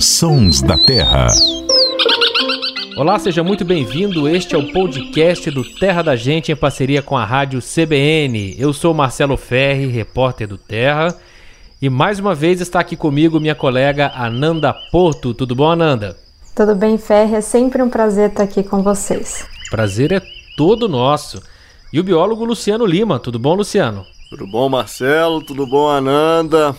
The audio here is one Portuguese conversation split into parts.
Sons da Terra. Olá, seja muito bem-vindo. Este é o podcast do Terra da Gente em parceria com a rádio CBN. Eu sou Marcelo Ferri, repórter do Terra, e mais uma vez está aqui comigo minha colega Ananda Porto. Tudo bom, Ananda? Tudo bem, Ferri? É sempre um prazer estar aqui com vocês. Prazer é todo nosso. E o biólogo Luciano Lima. Tudo bom, Luciano? Tudo bom, Marcelo? Tudo bom, Ananda?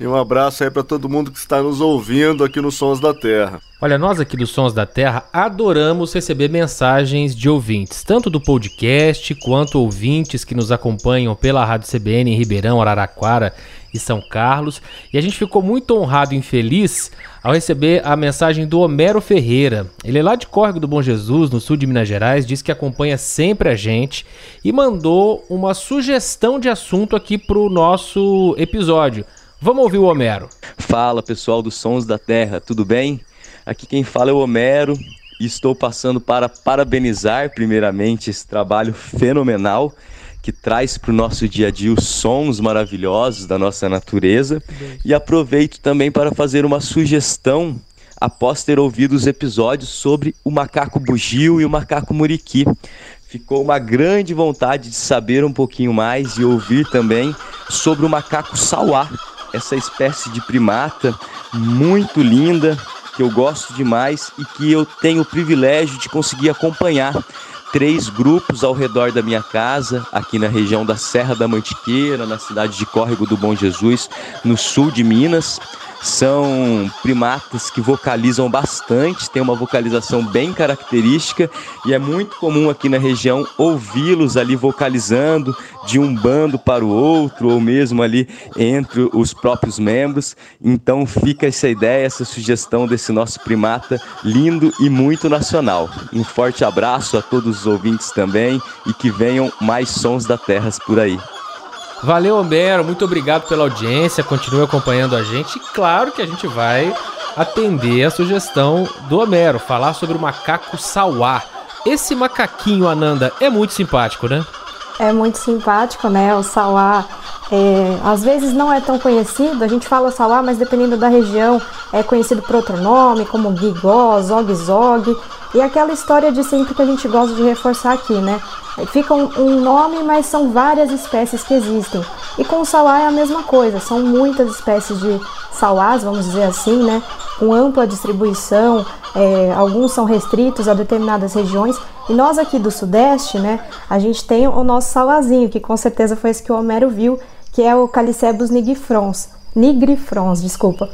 E um abraço aí para todo mundo que está nos ouvindo aqui no Sons da Terra. Olha, nós aqui do Sons da Terra adoramos receber mensagens de ouvintes, tanto do podcast quanto ouvintes que nos acompanham pela Rádio CBN em Ribeirão, Araraquara e São Carlos. E a gente ficou muito honrado e feliz ao receber a mensagem do Homero Ferreira. Ele é lá de Córrego do Bom Jesus, no sul de Minas Gerais, diz que acompanha sempre a gente e mandou uma sugestão de assunto aqui para o nosso episódio. Vamos ouvir o Homero. Fala pessoal dos Sons da Terra, tudo bem? Aqui quem fala é o Homero e estou passando para parabenizar primeiramente esse trabalho fenomenal que traz para o nosso dia a dia os sons maravilhosos da nossa natureza e aproveito também para fazer uma sugestão após ter ouvido os episódios sobre o macaco bugio e o macaco muriqui. Ficou uma grande vontade de saber um pouquinho mais e ouvir também sobre o macaco sauá, essa espécie de primata muito linda, que eu gosto demais e que eu tenho o privilégio de conseguir acompanhar três grupos ao redor da minha casa, aqui na região da Serra da Mantiqueira, na cidade de Córrego do Bom Jesus, no sul de Minas. São primatas que vocalizam bastante, tem uma vocalização bem característica e é muito comum aqui na região ouvi-los ali vocalizando de um bando para o outro ou mesmo ali entre os próprios membros. Então fica essa ideia, essa sugestão desse nosso primata lindo e muito nacional. Um forte abraço a todos os ouvintes também e que venham mais sons da terra por aí. Valeu, Homero. Muito obrigado pela audiência. Continue acompanhando a gente. E claro que a gente vai atender a sugestão do Homero, falar sobre o macaco sauá. Esse macaquinho, Ananda, é muito simpático, né? É muito simpático, né? O sauá é, às vezes não é tão conhecido, a gente fala sauá, mas dependendo da região é conhecido por outro nome, como guigó, zog-zog. E aquela história de sempre que a gente gosta de reforçar aqui, né? Fica um, um, nome, mas são várias espécies que existem. E com o sauá é a mesma coisa, são muitas espécies de sauás, vamos dizer assim, né? Com ampla distribuição, é, alguns são restritos a determinadas regiões. E nós aqui do Sudeste, né? A gente tem o nosso sauazinho, que com certeza foi esse que o Homero viu, que é o Calicebus nigrifrons. Nigrifrons, desculpa.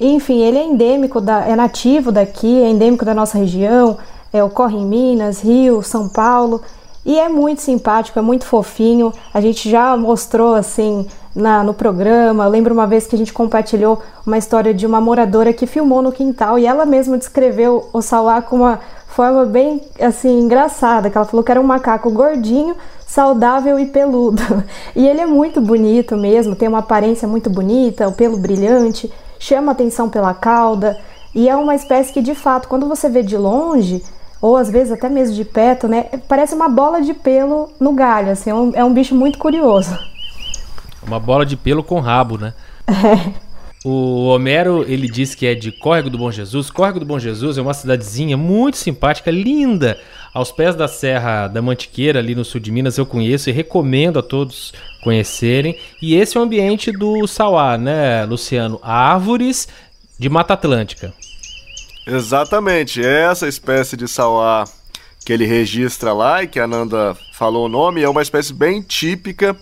Enfim, ele é endêmico, da, é nativo daqui, é endêmico da nossa região, é, ocorre em Minas, Rio, São Paulo. E é muito simpático, é muito fofinho. A gente já mostrou assim na, no programa. Eu lembro uma vez que a gente compartilhou uma história de uma moradora que filmou no quintal e ela mesma descreveu o Sauá com uma forma bem assim engraçada, que ela falou que era um macaco gordinho, saudável e peludo. E ele é muito bonito mesmo, tem uma aparência muito bonita, o pelo brilhante, chama atenção pela cauda, e é uma espécie que de fato, quando você vê de longe, ou às vezes até mesmo de perto, né? Parece uma bola de pelo no galho, assim, é um, é um bicho muito curioso. Uma bola de pelo com rabo, né? É. O Homero, ele diz que é de Córrego do Bom Jesus. Córrego do Bom Jesus é uma cidadezinha muito simpática, linda, aos pés da Serra da Mantiqueira, ali no sul de Minas. Eu conheço e recomendo a todos conhecerem. E esse é o ambiente do Sauá, né, Luciano? Árvores de Mata Atlântica. Exatamente, essa espécie de sauá que ele registra lá e que a Nanda falou o nome é uma espécie bem típica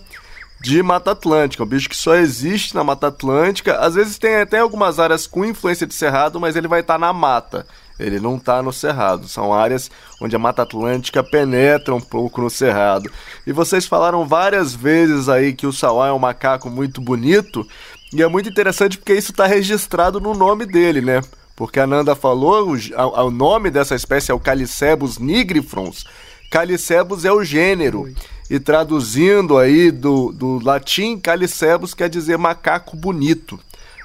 de Mata Atlântica, um bicho que só existe na Mata Atlântica. Às vezes tem até algumas áreas com influência de cerrado, mas ele vai estar tá na mata. Ele não está no cerrado. São áreas onde a Mata Atlântica penetra um pouco no cerrado. E vocês falaram várias vezes aí que o sauá é um macaco muito bonito. E é muito interessante porque isso está registrado no nome dele, né? porque a Nanda falou, o, o nome dessa espécie é o Calicebus nigrifrons. Calicebus é o gênero. E traduzindo aí do, do latim, Calicebus quer dizer macaco bonito.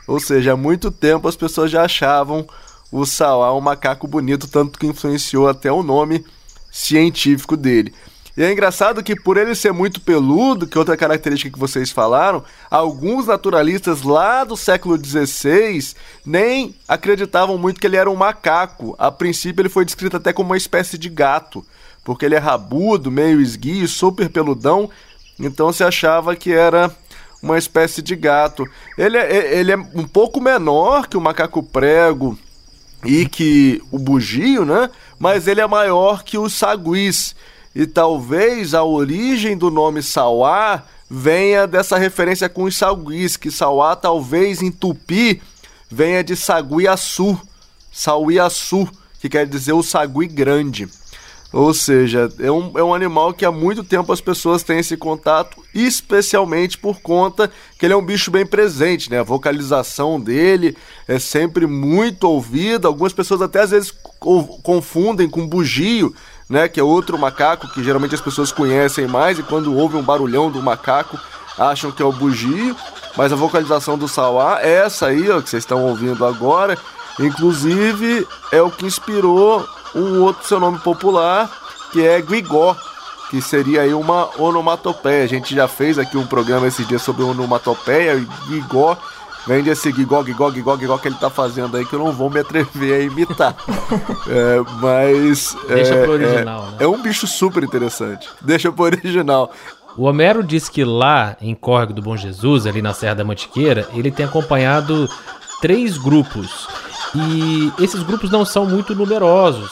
Ou seja, há muito tempo as pessoas já achavam o sauá um macaco bonito, tanto que influenciou até o nome científico dele. E é engraçado que por ele ser muito peludo, que é outra característica que vocês falaram, alguns naturalistas lá do século XVI nem acreditavam muito que ele era um macaco. A princípio ele foi descrito até como uma espécie de gato, porque ele é rabudo, meio esguio, super peludão, então se achava que era uma espécie de gato. Ele é, ele é um pouco menor que o macaco prego e que o bugio, né? Mas ele é maior que os saguis. E talvez a origem do nome Sauá venha dessa referência com os saguis, que Sauá talvez em tupi venha de Saguiaçu, Sauiaçu, que quer dizer o sagui grande. Ou seja, é um, é um animal que há muito tempo as pessoas têm esse contato, especialmente por conta que ele é um bicho bem presente, né? A vocalização dele é sempre muito ouvida. Algumas pessoas até às vezes confundem com bugio, né? Que é outro macaco que geralmente as pessoas conhecem mais e quando ouvem um barulhão do macaco acham que é o bugio. Mas a vocalização do Sauá é essa aí, ó, que vocês estão ouvindo agora. Inclusive é o que inspirou um outro seu nome popular, que é Guigó, que seria aí uma onomatopeia. A gente já fez aqui um programa esses dias sobre onomatopeia e Guigó vem desse Guigó, Guigó, Guigó, Guigó que ele tá fazendo aí que eu não vou me atrever a imitar. é, mas. Deixa é, pro original, é, né? É um bicho super interessante. Deixa pro original. O Homero diz que lá em Córrego do Bom Jesus, ali na Serra da Mantiqueira, ele tem acompanhado três grupos. E esses grupos não são muito numerosos.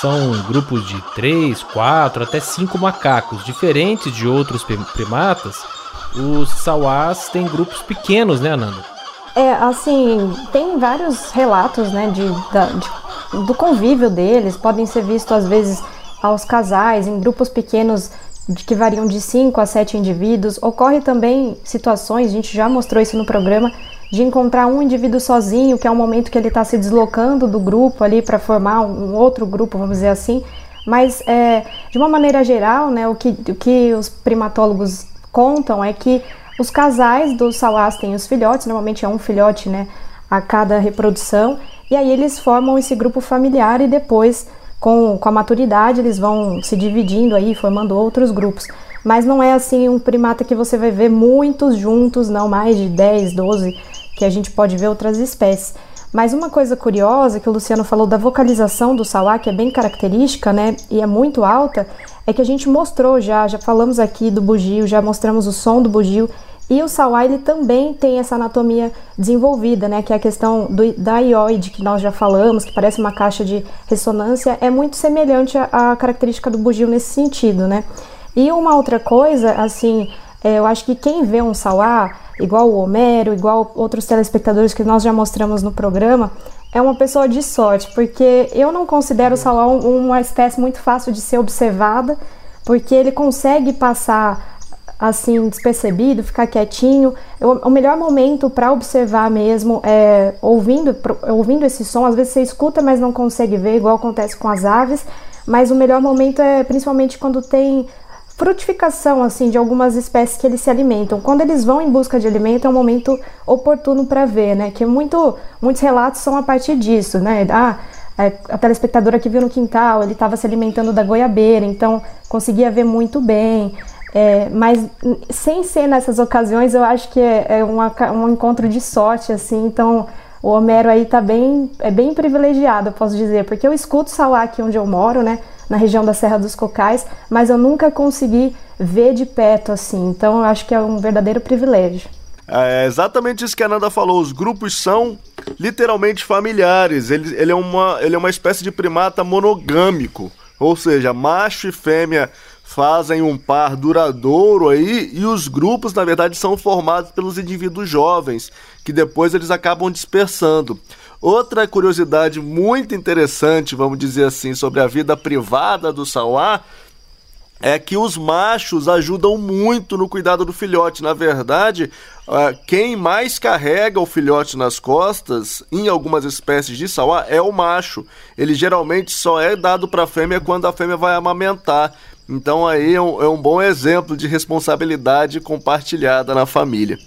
São grupos de três, quatro, até cinco macacos. Diferentes de outros primatas, os sauás têm grupos pequenos, né, Ananda? É, assim, tem vários relatos, né, de, da, de, do convívio deles. Podem ser vistos, às vezes, aos casais, em grupos pequenos de que variam de 5 a 7 indivíduos. Ocorre também situações, a gente já mostrou isso no programa, de encontrar um indivíduo sozinho, que é um momento que ele está se deslocando do grupo ali para formar um outro grupo, vamos dizer assim. Mas, é, de uma maneira geral, né, o, que, o que os primatólogos contam é que os casais dos salás têm os filhotes, normalmente é um filhote né, a cada reprodução, e aí eles formam esse grupo familiar e depois, com, com a maturidade, eles vão se dividindo aí, formando outros grupos. Mas não é assim um primata que você vai ver muitos juntos, não mais de 10, 12 que a gente pode ver outras espécies. Mas uma coisa curiosa que o Luciano falou da vocalização do sauá, que é bem característica, né, e é muito alta, é que a gente mostrou já, já falamos aqui do bugio, já mostramos o som do bugio, e o sauá ele também tem essa anatomia desenvolvida, né, que é a questão do, da ioide que nós já falamos, que parece uma caixa de ressonância, é muito semelhante à característica do bugio nesse sentido, né. E uma outra coisa, assim, é, eu acho que quem vê um sauá igual o Homero, igual outros telespectadores que nós já mostramos no programa, é uma pessoa de sorte, porque eu não considero o salão uma espécie muito fácil de ser observada, porque ele consegue passar assim despercebido, ficar quietinho. o melhor momento para observar mesmo é ouvindo, ouvindo esse som. Às vezes você escuta, mas não consegue ver, igual acontece com as aves. Mas o melhor momento é principalmente quando tem frutificação assim de algumas espécies que eles se alimentam. Quando eles vão em busca de alimento é um momento oportuno para ver, né? Que muito, muitos relatos são a partir disso, né? Ah, é, a telespectadora que viu no quintal, ele estava se alimentando da goiabeira, então conseguia ver muito bem. É, mas sem ser nessas ocasiões, eu acho que é, é uma, um encontro de sorte, assim. Então o Homero aí tá bem, é bem privilegiado, eu posso dizer, porque eu escuto Salá aqui onde eu moro, né? Na região da Serra dos Cocais, mas eu nunca consegui ver de perto assim. Então eu acho que é um verdadeiro privilégio. É exatamente isso que a Nanda falou. Os grupos são literalmente familiares. Ele, ele, é, uma, ele é uma espécie de primata monogâmico. Ou seja, macho e fêmea fazem um par duradouro aí e os grupos, na verdade, são formados pelos indivíduos jovens, que depois eles acabam dispersando. Outra curiosidade muito interessante, vamos dizer assim, sobre a vida privada do Sauá é que os machos ajudam muito no cuidado do filhote. Na verdade, quem mais carrega o filhote nas costas, em algumas espécies de sauá, é o macho. Ele geralmente só é dado para a fêmea quando a fêmea vai amamentar. Então aí é um, é um bom exemplo de responsabilidade compartilhada na família.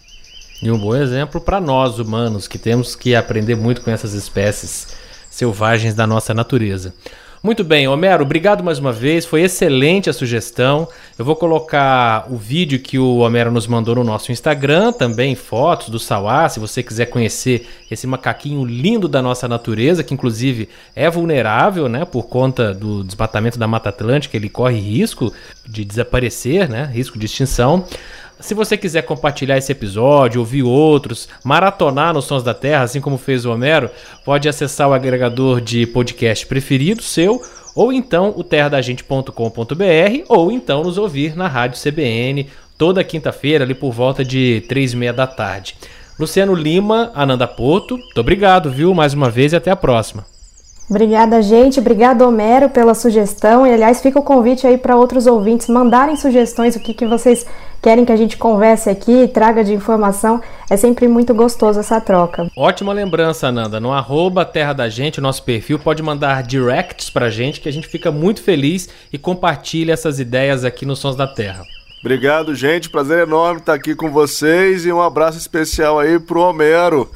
E um bom exemplo para nós humanos, que temos que aprender muito com essas espécies selvagens da nossa natureza. Muito bem, Homero, obrigado mais uma vez. Foi excelente a sugestão. Eu vou colocar o vídeo que o Homero nos mandou no nosso Instagram, também fotos do Sauá, se você quiser conhecer esse macaquinho lindo da nossa natureza, que inclusive é vulnerável, né, por conta do desmatamento da Mata Atlântica, ele corre risco de desaparecer, né, risco de extinção. Se você quiser compartilhar esse episódio, ouvir outros, maratonar nos Sons da Terra, assim como fez o Homero, pode acessar o agregador de podcast preferido seu, ou então o terradagente.com.br, ou então nos ouvir na Rádio CBN, toda quinta-feira, ali por volta de três e meia da tarde. Luciano Lima, Ananda Porto, muito obrigado, viu, mais uma vez e até a próxima. Obrigada, gente. Obrigado, Homero, pela sugestão. E, aliás, fica o convite aí para outros ouvintes mandarem sugestões, o que, que vocês querem que a gente converse aqui, traga de informação. É sempre muito gostoso essa troca. Ótima lembrança, Ananda. No arroba Terra da Gente, o nosso perfil, pode mandar directs pra gente, que a gente fica muito feliz e compartilha essas ideias aqui no Sons da Terra. Obrigado, gente. Prazer enorme estar aqui com vocês e um abraço especial aí pro Homero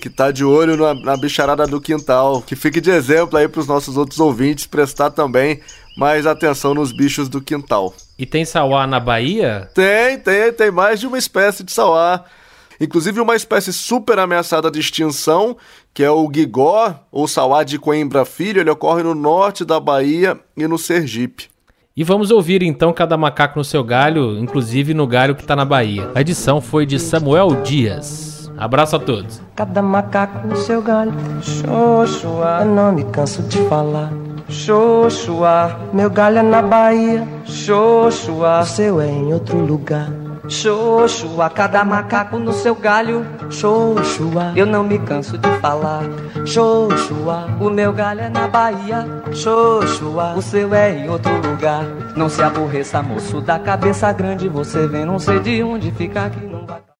que tá de olho na, na, bicharada do quintal. Que fique de exemplo aí para os nossos outros ouvintes prestar também mais atenção nos bichos do quintal. E tem sauá na Bahia? Tem, tem, tem mais de uma espécie de sauá. Inclusive uma espécie super ameaçada de extinção, que é o guigó, ou sauá de Coimbra Filho. Ele ocorre no norte da Bahia e no Sergipe. E vamos ouvir então cada macaco no seu galho, inclusive no galho que está na Bahia. A edição foi de Samuel Dias. Abraço a todos. Cada macaco no seu galho. Xoxua, eu não me canso de falar. Xoxua, meu galho é na Bahia. Xoxua, o seu é em outro lugar. Xoxua, cada macaco no seu galho. Xoxua, eu não me canso de falar. Xoxua, o meu galho é na Bahia. Xoxua, o seu é em outro lugar. Não se aborreça, moço da cabeça grande. Você vem, não sei de onde fica aqui, não vai.